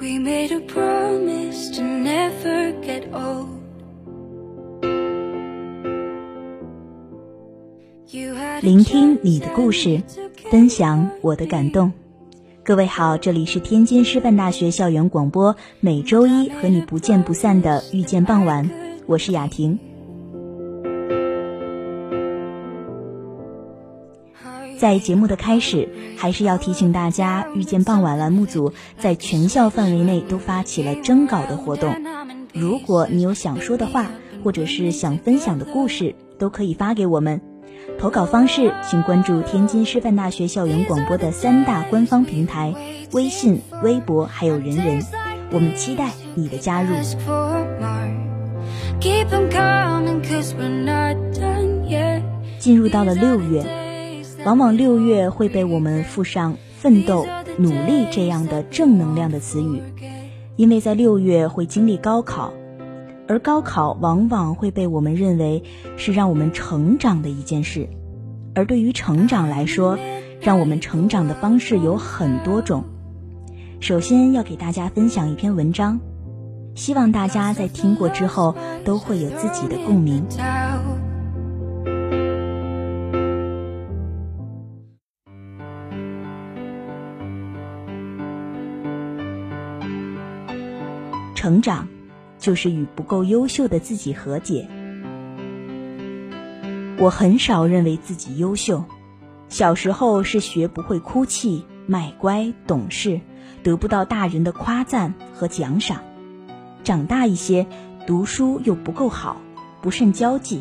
We made a promise to never get old. You had a 聆听你的故事分享我的感动。各位好，这里是天津师范大学校园广播，每周一和你不见不散的遇见傍晚，我是雅婷。在节目的开始，还是要提醒大家，遇见傍晚栏目组在全校范围内都发起了征稿的活动。如果你有想说的话，或者是想分享的故事，都可以发给我们。投稿方式，请关注天津师范大学校园广播的三大官方平台：微信、微博还有人人。我们期待你的加入。进入到了六月，往往六月会被我们附上奋斗、努力这样的正能量的词语，因为在六月会经历高考，而高考往往会被我们认为是让我们成长的一件事，而对于成长来说，让我们成长的方式有很多种。首先要给大家分享一篇文章，希望大家在听过之后都会有自己的共鸣。成长，就是与不够优秀的自己和解。我很少认为自己优秀，小时候是学不会哭泣、卖乖、懂事，得不到大人的夸赞和奖赏。长大一些，读书又不够好，不甚交际，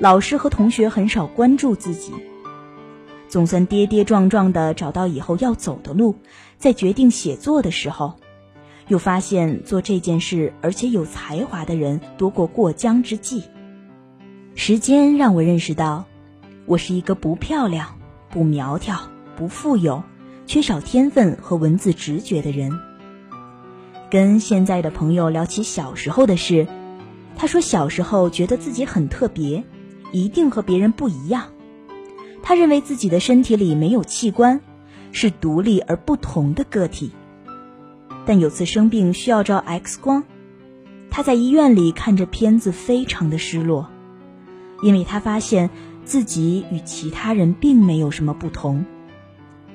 老师和同学很少关注自己。总算跌跌撞撞的找到以后要走的路，在决定写作的时候。又发现做这件事而且有才华的人多过过江之鲫。时间让我认识到，我是一个不漂亮、不苗条、不富有、缺少天分和文字直觉的人。跟现在的朋友聊起小时候的事，他说小时候觉得自己很特别，一定和别人不一样。他认为自己的身体里没有器官，是独立而不同的个体。但有次生病需要照 X 光，他在医院里看着片子，非常的失落，因为他发现自己与其他人并没有什么不同，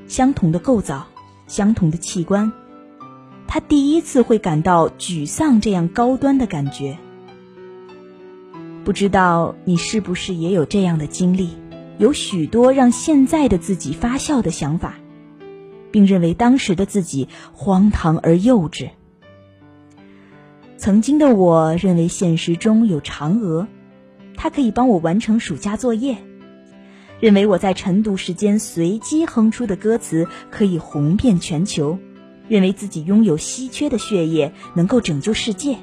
相同的构造，相同的器官，他第一次会感到沮丧这样高端的感觉。不知道你是不是也有这样的经历？有许多让现在的自己发笑的想法。并认为当时的自己荒唐而幼稚。曾经的我认为现实中有嫦娥，它可以帮我完成暑假作业；认为我在晨读时间随机哼出的歌词可以红遍全球；认为自己拥有稀缺的血液能够拯救世界；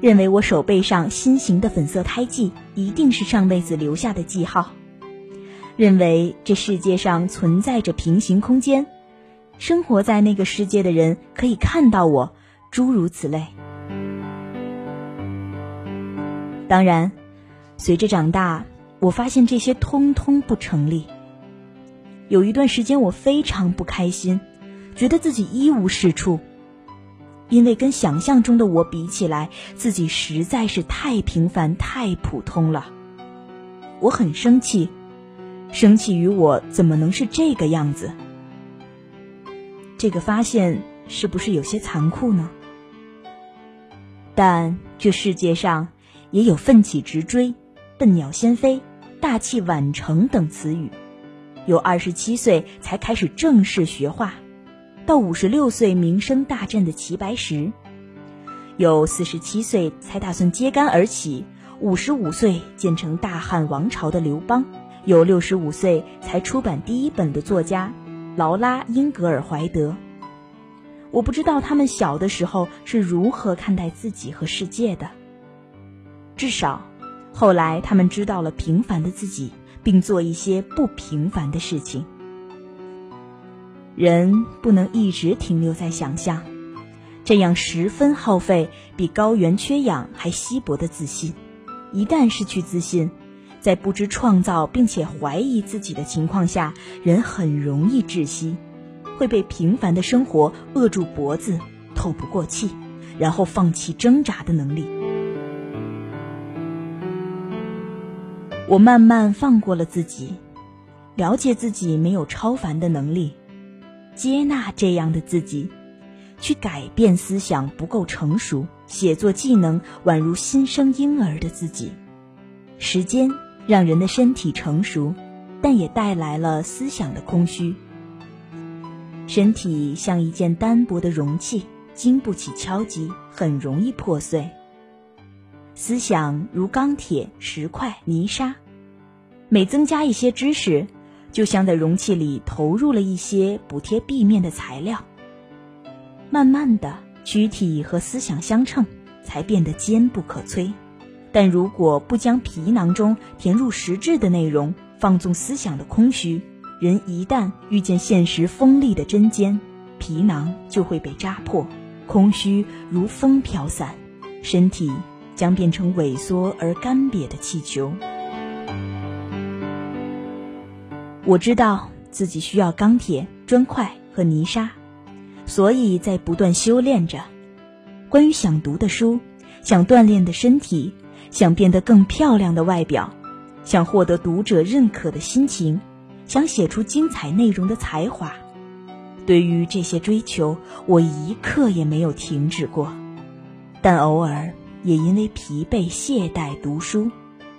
认为我手背上心形的粉色胎记一定是上辈子留下的记号；认为这世界上存在着平行空间。生活在那个世界的人可以看到我，诸如此类。当然，随着长大，我发现这些通通不成立。有一段时间，我非常不开心，觉得自己一无是处，因为跟想象中的我比起来，自己实在是太平凡、太普通了。我很生气，生气于我怎么能是这个样子。这个发现是不是有些残酷呢？但这世界上也有奋起直追、笨鸟先飞、大器晚成等词语。有二十七岁才开始正式学画，到五十六岁名声大振的齐白石；有四十七岁才打算揭竿而起，五十五岁建成大汉王朝的刘邦；有六十五岁才出版第一本的作家劳拉·英格尔怀德。我不知道他们小的时候是如何看待自己和世界的，至少，后来他们知道了平凡的自己。并做一些不平凡的事情。人不能一直停留在想象，这样十分耗费比高原缺氧还稀薄的自信。一旦失去自信，在不知创造并且怀疑自己的情况下，人很容易窒息，会被平凡的生活扼住脖子，透不过气，然后放弃挣扎的能力。我慢慢放过了自己，了解自己没有超凡的能力，接纳这样的自己，去改变思想不够成熟、写作技能宛如新生婴儿的自己。时间让人的身体成熟，但也带来了思想的空虚。身体像一件单薄的容器，经不起敲击，很容易破碎。思想如钢铁、石块、泥沙，每增加一些知识，就像在容器里投入了一些补贴壁面的材料。慢慢的，躯体和思想相称，才变得坚不可摧。但如果不将皮囊中填入实质的内容，放纵思想的空虚，人一旦遇见现实锋利的针尖，皮囊就会被扎破，空虚如风飘散，身体。将变成萎缩而干瘪的气球。我知道自己需要钢铁、砖块和泥沙，所以在不断修炼着。关于想读的书，想锻炼的身体，想变得更漂亮的外表，想获得读者认可的心情，想写出精彩内容的才华。对于这些追求，我一刻也没有停止过，但偶尔。也因为疲惫懈怠读书，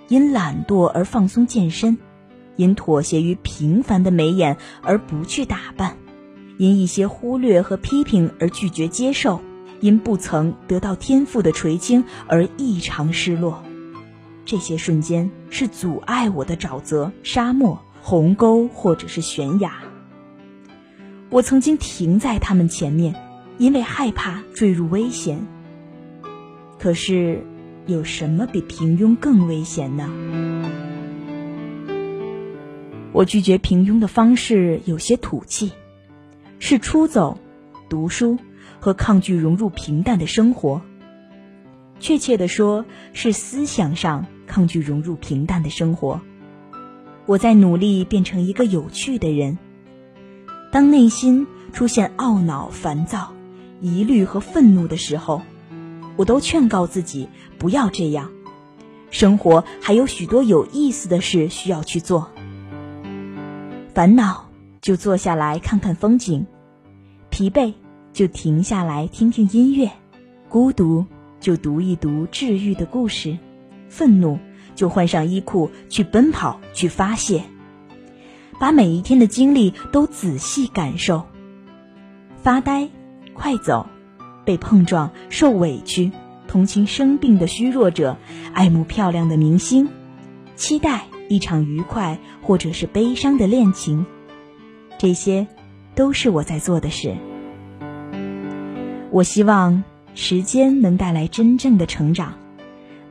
因懒惰而放松健身，因妥协于平凡的眉眼而不去打扮，因一些忽略和批评而拒绝接受，因不曾得到天赋的垂青而异常失落。这些瞬间是阻碍我的沼泽、沙漠、鸿沟或者是悬崖。我曾经停在他们前面，因为害怕坠入危险。可是，有什么比平庸更危险呢？我拒绝平庸的方式有些土气，是出走、读书和抗拒融入平淡的生活。确切的说，是思想上抗拒融入平淡的生活。我在努力变成一个有趣的人。当内心出现懊恼、烦躁、疑虑和愤怒的时候。我都劝告自己不要这样，生活还有许多有意思的事需要去做。烦恼就坐下来看看风景，疲惫就停下来听听音乐，孤独就读一读治愈的故事，愤怒就换上衣裤去奔跑去发泄，把每一天的经历都仔细感受。发呆，快走。被碰撞、受委屈、同情生病的虚弱者、爱慕漂亮的明星、期待一场愉快或者是悲伤的恋情，这些都是我在做的事。我希望时间能带来真正的成长，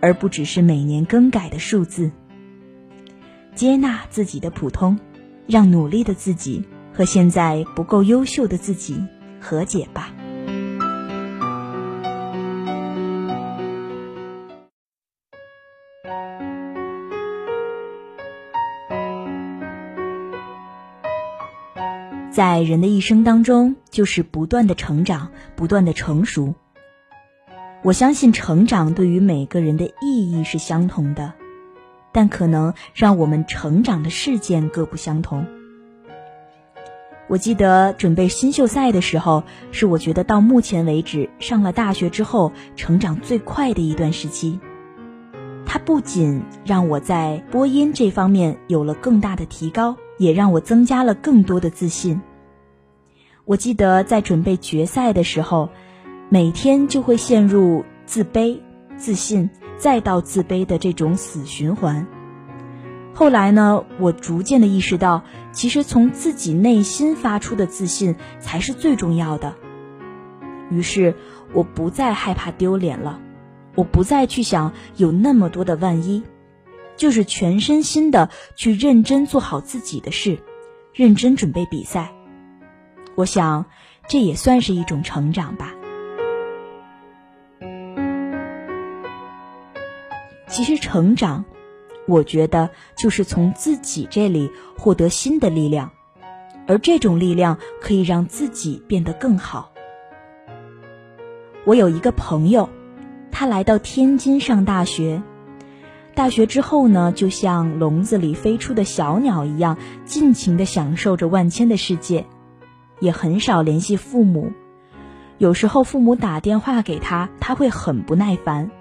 而不只是每年更改的数字。接纳自己的普通让努力的自己和现在不够优秀的自己和解吧。在人的一生当中就是不断的成长不断的成熟我相信成长对于每个人的意义是相同的，但可能让我们成长的事件各不相同。我记得准备新秀赛的时候，是我觉得到目前为止上了大学之后成长最快的一段时期。它不仅让我在播音这方面有了更大的提高，也让我增加了更多的自信。我记得在准备决赛的时候，每天就会陷入自卑、自信，再到自卑的这种死循环。后来呢，我逐渐的意识到，其实从自己内心发出的自信才是最重要的。于是，我不再害怕丢脸了，我不再去想有那么多的万一，就是全身心的去认真做好自己的事，认真准备比赛。我想，这也算是一种成长吧。其实，成长。我觉得就是从自己这里获得新的力量，而这种力量可以让自己变得更好。我有一个朋友，他来到天津上大学，大学之后呢，就像笼子里飞出的小鸟一样，尽情的享受着万千的世界，也很少联系父母。有时候父母打电话给他，他会很不耐烦。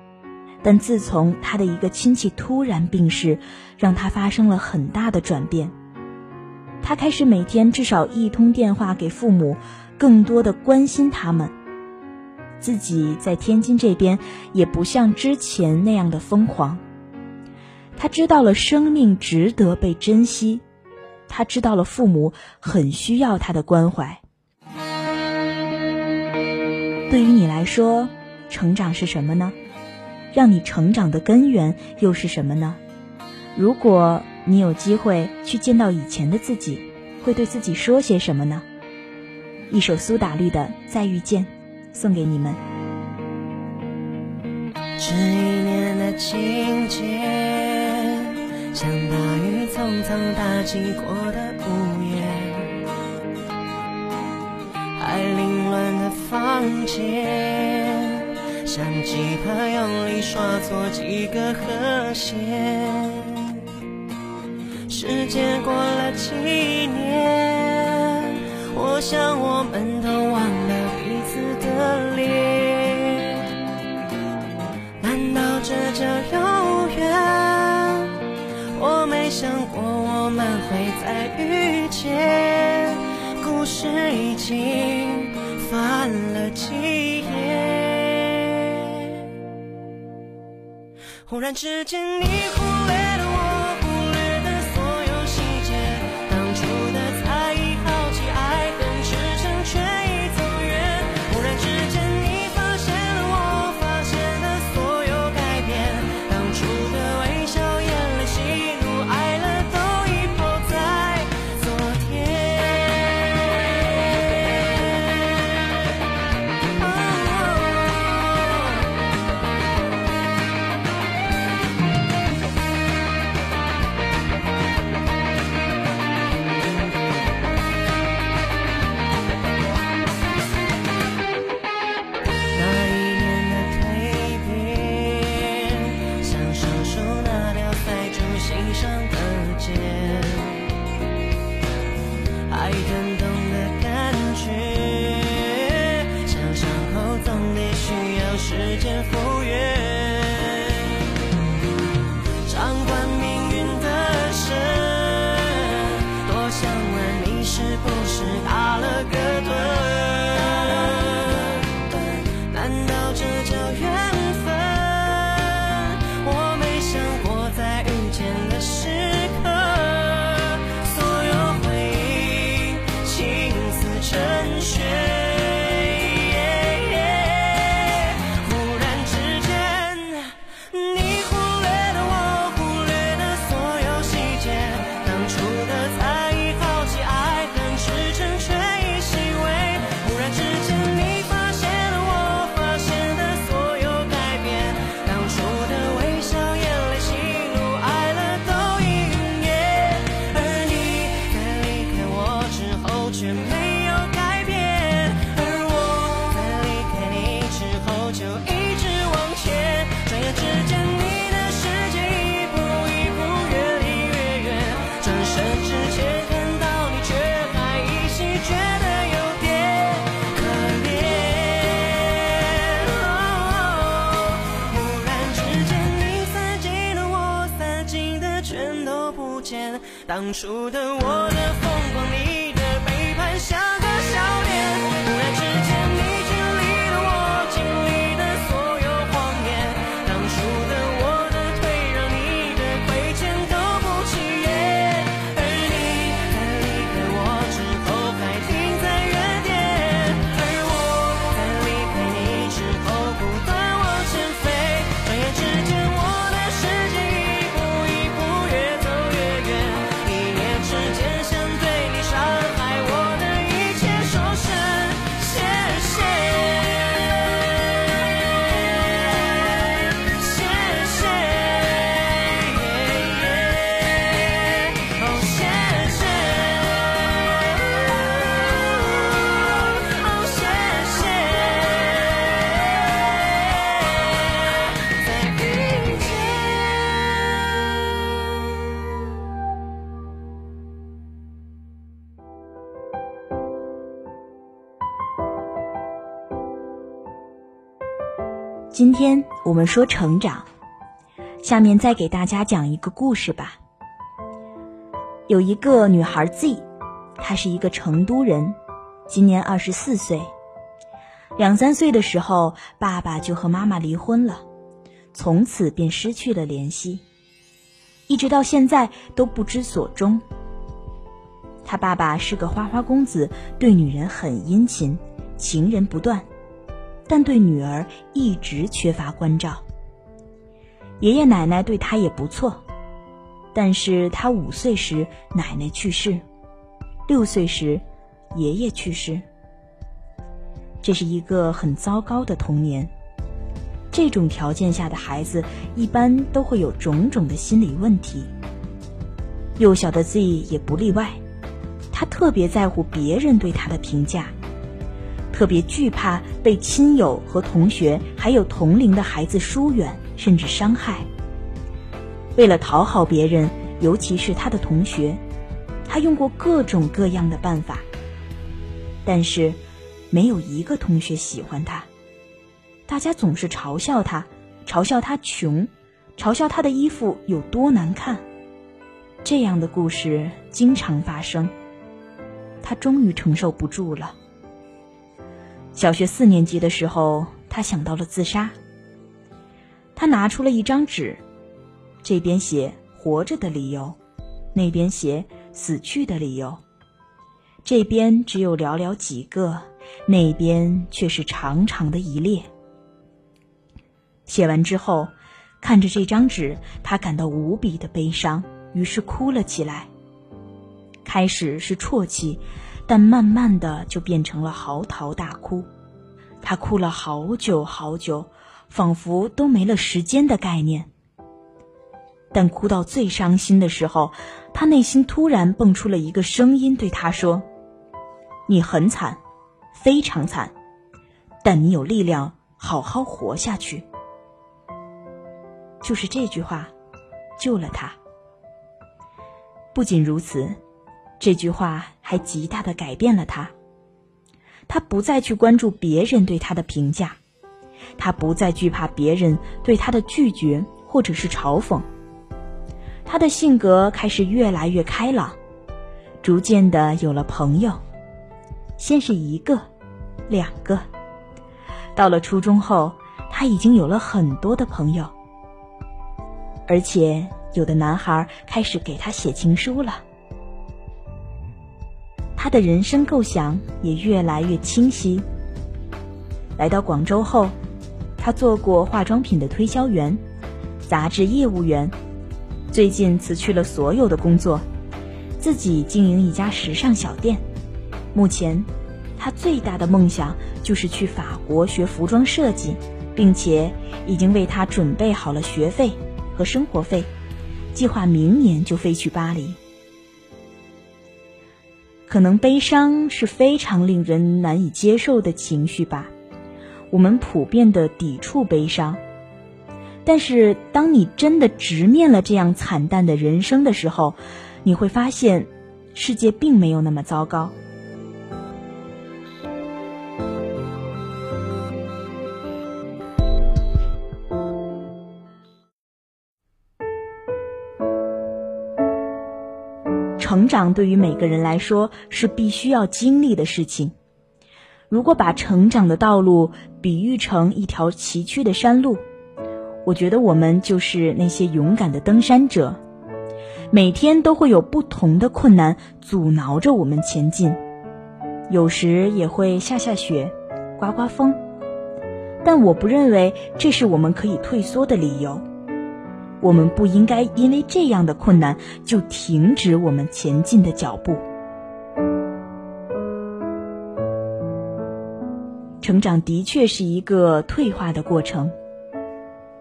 但自从他的一个亲戚突然病逝，让他发生了很大的转变。他开始每天至少一通电话给父母，更多的关心他们。自己在天津这边也不像之前那样的疯狂。他知道了生命值得被珍惜，他知道了父母很需要他的关怀。对于你来说，成长是什么呢？让你成长的根源又是什么呢？如果你有机会去见到以前的自己，会对自己说些什么呢？一首苏打绿的《再遇见》，送给你们。这一年的情节，像大雨匆匆打击过的屋檐，还凌乱的房间。像吉他用力刷错几个和弦，时间过了几年，我想我们都忘了彼此的脸。难道这叫有缘？我没想过我们会再遇见，故事已经忽然之间，你忽略当初的我的。今天我们说成长，下面再给大家讲一个故事吧。有一个女孩 Z，她是一个成都人，今年二十四岁。两三岁的时候，爸爸就和妈妈离婚了，从此便失去了联系，一直到现在都不知所终。他爸爸是个花花公子，对女人很殷勤，情人不断。但对女儿一直缺乏关照。爷爷奶奶对他也不错，但是他五岁时奶奶去世，六岁时爷爷去世。这是一个很糟糕的童年。这种条件下的孩子一般都会有种种的心理问题。幼小的 Z 也不例外，他特别在乎别人对他的评价。特别惧怕被亲友和同学，还有同龄的孩子疏远甚至伤害。为了讨好别人，尤其是他的同学，他用过各种各样的办法。但是，没有一个同学喜欢他。大家总是嘲笑他，嘲笑他穷，嘲笑他的衣服有多难看。这样的故事经常发生。他终于承受不住了。小学四年级的时候，他想到了自杀。他拿出了一张纸，这边写活着的理由，那边写死去的理由。这边只有寥寥几个，那边却是长长的一列。写完之后，看着这张纸，他感到无比的悲伤，于是哭了起来。开始是啜泣。但慢慢的就变成了嚎啕大哭，他哭了好久好久，仿佛都没了时间的概念。但哭到最伤心的时候，他内心突然蹦出了一个声音，对他说：“你很惨，非常惨，但你有力量好好活下去。”就是这句话，救了他。不仅如此。这句话还极大的改变了他。他不再去关注别人对他的评价，他不再惧怕别人对他的拒绝或者是嘲讽。他的性格开始越来越开朗，逐渐的有了朋友，先是一个，两个，到了初中后，他已经有了很多的朋友，而且有的男孩开始给他写情书了。他的人生构想也越来越清晰。来到广州后，他做过化妆品的推销员、杂志业务员，最近辞去了所有的工作，自己经营一家时尚小店。目前，他最大的梦想就是去法国学服装设计，并且已经为他准备好了学费和生活费，计划明年就飞去巴黎。可能悲伤是非常令人难以接受的情绪吧，我们普遍的抵触悲伤。但是，当你真的直面了这样惨淡的人生的时候，你会发现，世界并没有那么糟糕。成长对于每个人来说是必须要经历的事情。如果把成长的道路比喻成一条崎岖的山路，我觉得我们就是那些勇敢的登山者。每天都会有不同的困难阻挠着我们前进，有时也会下下雪，刮刮风，但我不认为这是我们可以退缩的理由。我们不应该因为这样的困难就停止我们前进的脚步。成长的确是一个退化的过程。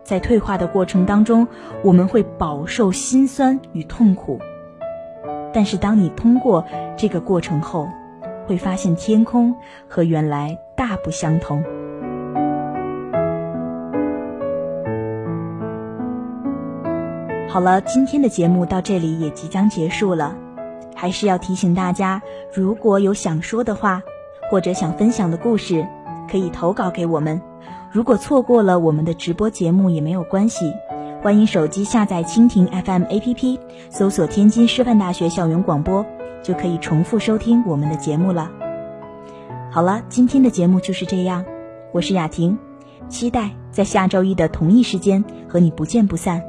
在退化的过程当中，我们会饱受心酸与痛苦。但是，当你通过这个过程后，会发现天空和原来大不相同。好了，今天的节目到这里也即将结束了，还是要提醒大家，如果有想说的话，或者想分享的故事，可以投稿给我们。如果错过了我们的直播节目也没有关系，欢迎手机下载蜻蜓 FM APP，搜索天津师范大学校园广播，就可以重复收听我们的节目了。好了，今天的节目就是这样，我是雅婷，期待在下周一的同一时间和你不见不散。